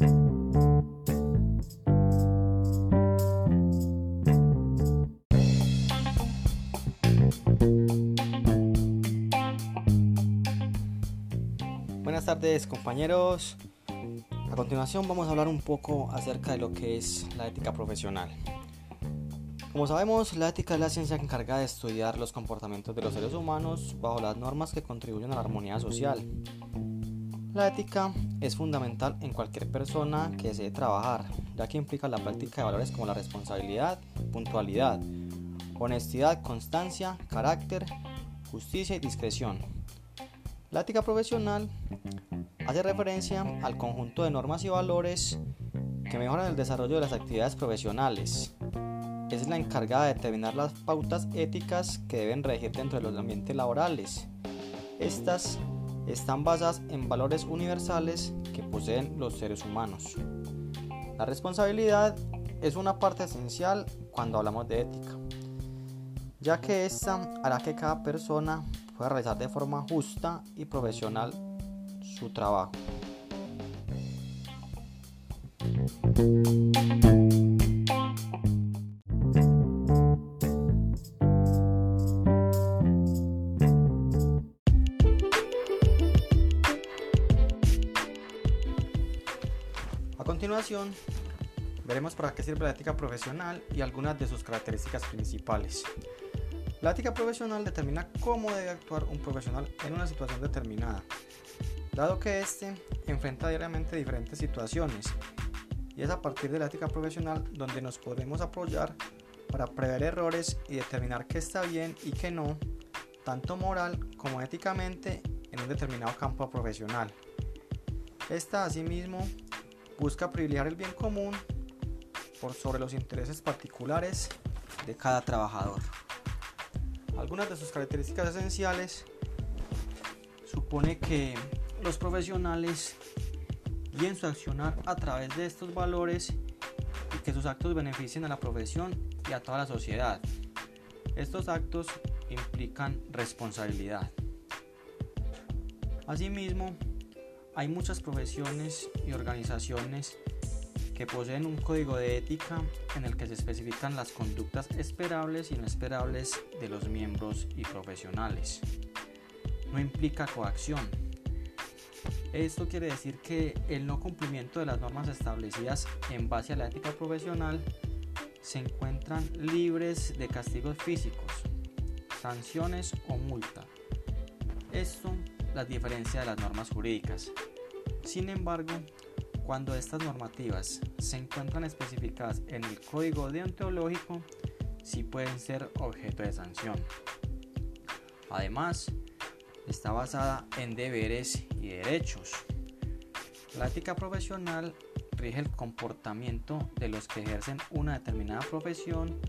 Buenas tardes compañeros. A continuación vamos a hablar un poco acerca de lo que es la ética profesional. Como sabemos, la ética es la ciencia encargada de estudiar los comportamientos de los seres humanos bajo las normas que contribuyen a la armonía social. La ética es fundamental en cualquier persona que desee trabajar, ya que implica la práctica de valores como la responsabilidad, puntualidad, honestidad, constancia, carácter, justicia y discreción. La ética profesional hace referencia al conjunto de normas y valores que mejoran el desarrollo de las actividades profesionales. Es la encargada de determinar las pautas éticas que deben regir dentro de los ambientes laborales. Estas están basadas en valores universales que poseen los seres humanos. La responsabilidad es una parte esencial cuando hablamos de ética, ya que esta hará que cada persona pueda realizar de forma justa y profesional su trabajo. Continuación, veremos para qué sirve la ética profesional y algunas de sus características principales. La ética profesional determina cómo debe actuar un profesional en una situación determinada, dado que éste enfrenta diariamente diferentes situaciones, y es a partir de la ética profesional donde nos podemos apoyar para prever errores y determinar qué está bien y qué no, tanto moral como éticamente en un determinado campo profesional. Esta asimismo busca privilegiar el bien común por sobre los intereses particulares de cada trabajador. Algunas de sus características esenciales supone que los profesionales guíen su accionar a través de estos valores y que sus actos beneficien a la profesión y a toda la sociedad. Estos actos implican responsabilidad. Asimismo, hay muchas profesiones y organizaciones que poseen un código de ética en el que se especifican las conductas esperables y no esperables de los miembros y profesionales. No implica coacción. Esto quiere decir que el no cumplimiento de las normas establecidas en base a la ética profesional se encuentran libres de castigos físicos, sanciones o multa. Esto las diferencia de las normas jurídicas. Sin embargo, cuando estas normativas se encuentran especificadas en el código deontológico, sí pueden ser objeto de sanción. Además, está basada en deberes y derechos. La ética profesional rige el comportamiento de los que ejercen una determinada profesión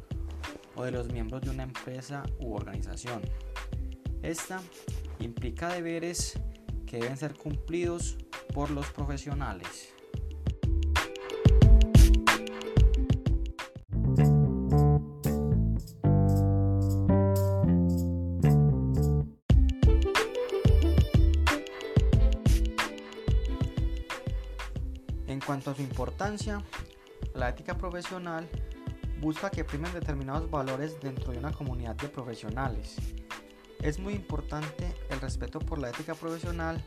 o de los miembros de una empresa u organización. Esta implica deberes que deben ser cumplidos por los profesionales. En cuanto a su importancia, la ética profesional busca que primen determinados valores dentro de una comunidad de profesionales. Es muy importante el respeto por la ética profesional,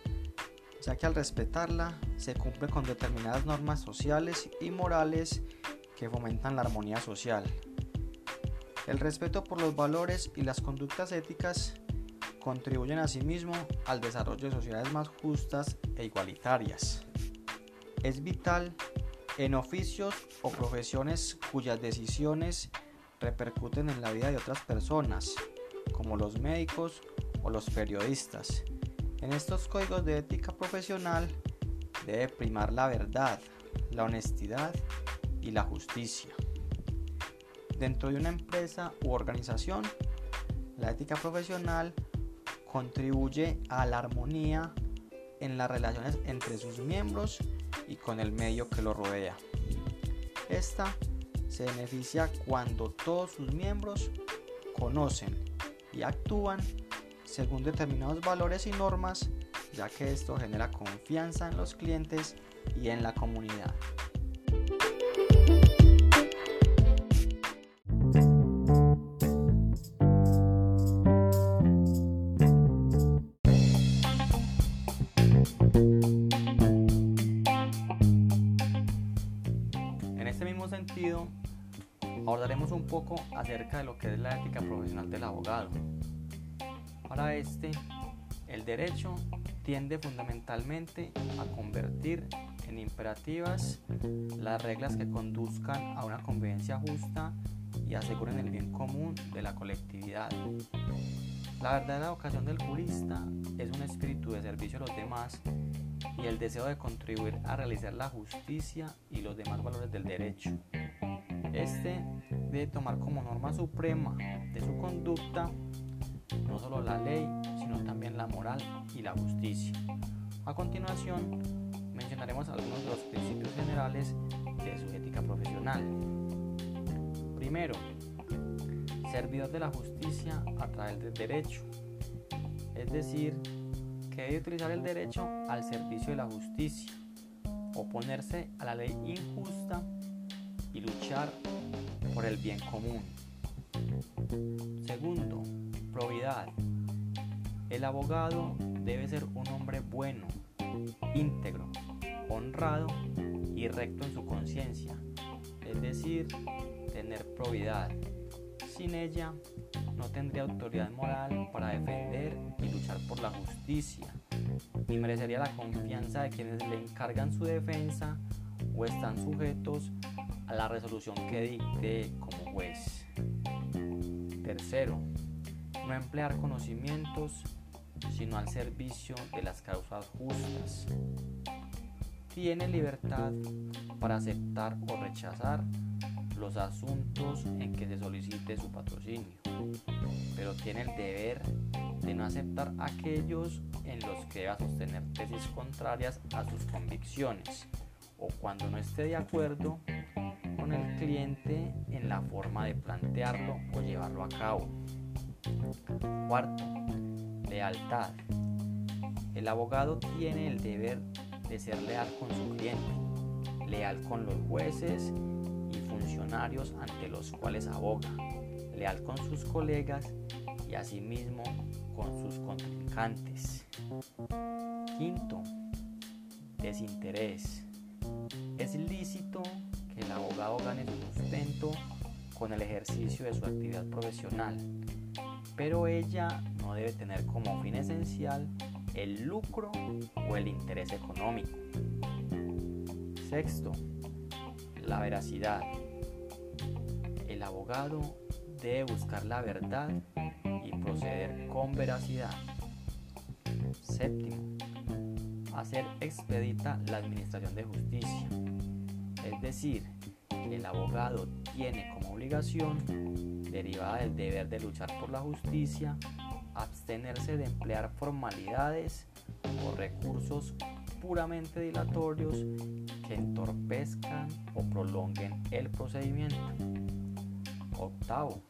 ya que al respetarla se cumple con determinadas normas sociales y morales que fomentan la armonía social. El respeto por los valores y las conductas éticas contribuyen asimismo al desarrollo de sociedades más justas e igualitarias. Es vital en oficios o profesiones cuyas decisiones repercuten en la vida de otras personas, como los médicos o los periodistas. En estos códigos de ética profesional debe primar la verdad, la honestidad y la justicia. Dentro de una empresa u organización, la ética profesional contribuye a la armonía en las relaciones entre sus miembros y con el medio que lo rodea. Esta se beneficia cuando todos sus miembros conocen y actúan según determinados valores y normas, ya que esto genera confianza en los clientes y en la comunidad. Poco acerca de lo que es la ética profesional del abogado. Para este, el derecho tiende fundamentalmente a convertir en imperativas las reglas que conduzcan a una convivencia justa y aseguren el bien común de la colectividad. La verdadera vocación del jurista es un espíritu de servicio a los demás y el deseo de contribuir a realizar la justicia y los demás valores del derecho. Este debe tomar como norma suprema de su conducta no solo la ley, sino también la moral y la justicia. A continuación, mencionaremos algunos de los principios generales de su ética profesional. Primero, servidor de la justicia a través del derecho, es decir, que debe utilizar el derecho al servicio de la justicia, oponerse a la ley injusta y luchar por el bien común. Segundo, probidad. El abogado debe ser un hombre bueno, íntegro, honrado y recto en su conciencia, es decir, tener probidad. Sin ella, no tendría autoridad moral para defender y luchar por la justicia, ni merecería la confianza de quienes le encargan su defensa o están sujetos a la resolución que dicte como juez. Tercero, no emplear conocimientos sino al servicio de las causas justas. Tiene libertad para aceptar o rechazar los asuntos en que se solicite su patrocinio, pero tiene el deber de no aceptar aquellos en los que deba sostener tesis contrarias a sus convicciones o cuando no esté de acuerdo con el cliente en la forma de plantearlo o llevarlo a cabo. Cuarto, lealtad. El abogado tiene el deber de ser leal con su cliente, leal con los jueces y funcionarios ante los cuales aboga, leal con sus colegas y asimismo con sus contrincantes. Quinto, desinterés. Es lícito que el abogado gane su sustento con el ejercicio de su actividad profesional, pero ella no debe tener como fin esencial el lucro o el interés económico. Sexto, la veracidad. El abogado debe buscar la verdad y proceder con veracidad. Séptimo, hacer expedita la administración de justicia. Es decir, el abogado tiene como obligación, derivada del deber de luchar por la justicia, abstenerse de emplear formalidades o recursos puramente dilatorios que entorpezcan o prolonguen el procedimiento. Octavo,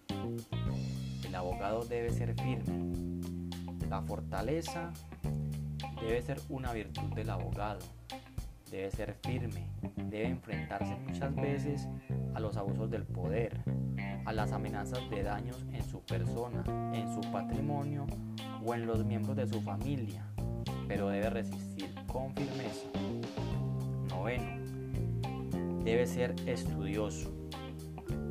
el abogado debe ser firme. La fortaleza debe ser una virtud del abogado. Debe ser firme, debe enfrentarse muchas veces a los abusos del poder, a las amenazas de daños en su persona, en su patrimonio o en los miembros de su familia, pero debe resistir con firmeza. Noveno, debe ser estudioso.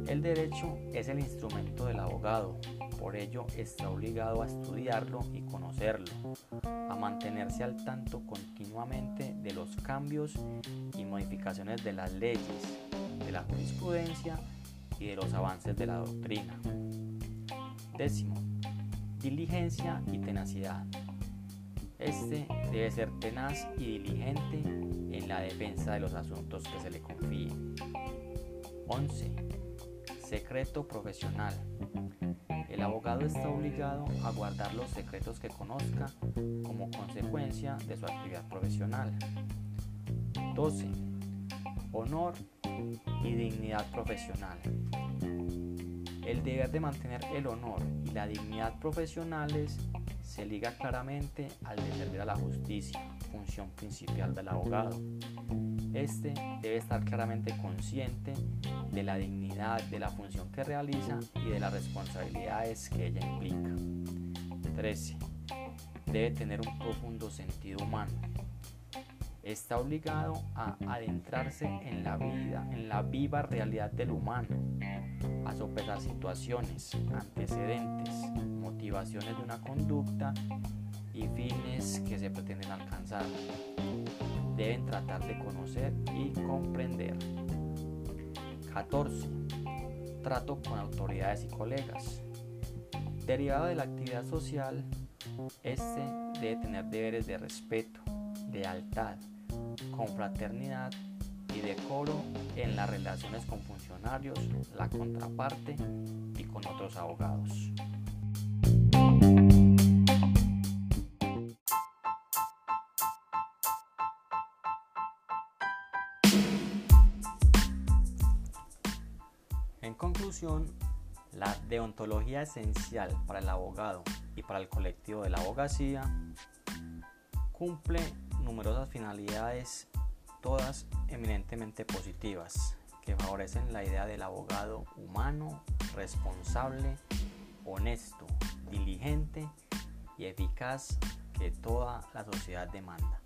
El derecho es el instrumento del abogado, por ello está obligado a estudiarlo y conocerlo, a mantenerse al tanto continuamente de los cambios y modificaciones de las leyes, de la jurisprudencia y de los avances de la doctrina. Décimo, diligencia y tenacidad. Este debe ser tenaz y diligente en la defensa de los asuntos que se le confíen. 11. Secreto profesional. El abogado está obligado a guardar los secretos que conozca como consecuencia de su actividad profesional. 12. Honor y dignidad profesional. El deber de mantener el honor y la dignidad profesionales se liga claramente al de servir a la justicia, función principal del abogado. Este debe estar claramente consciente de la dignidad de la función que realiza y de las responsabilidades que ella implica. 13. Debe tener un profundo sentido humano. Está obligado a adentrarse en la vida, en la viva realidad del humano, a sopesar situaciones, antecedentes, motivaciones de una conducta y fines que se pretenden alcanzar deben tratar de conocer y comprender. 14. Trato con autoridades y colegas. Derivado de la actividad social, este debe tener deberes de respeto, lealtad, confraternidad y decoro en las relaciones con funcionarios, la contraparte y con otros abogados. La deontología esencial para el abogado y para el colectivo de la abogacía cumple numerosas finalidades, todas eminentemente positivas, que favorecen la idea del abogado humano, responsable, honesto, diligente y eficaz que toda la sociedad demanda.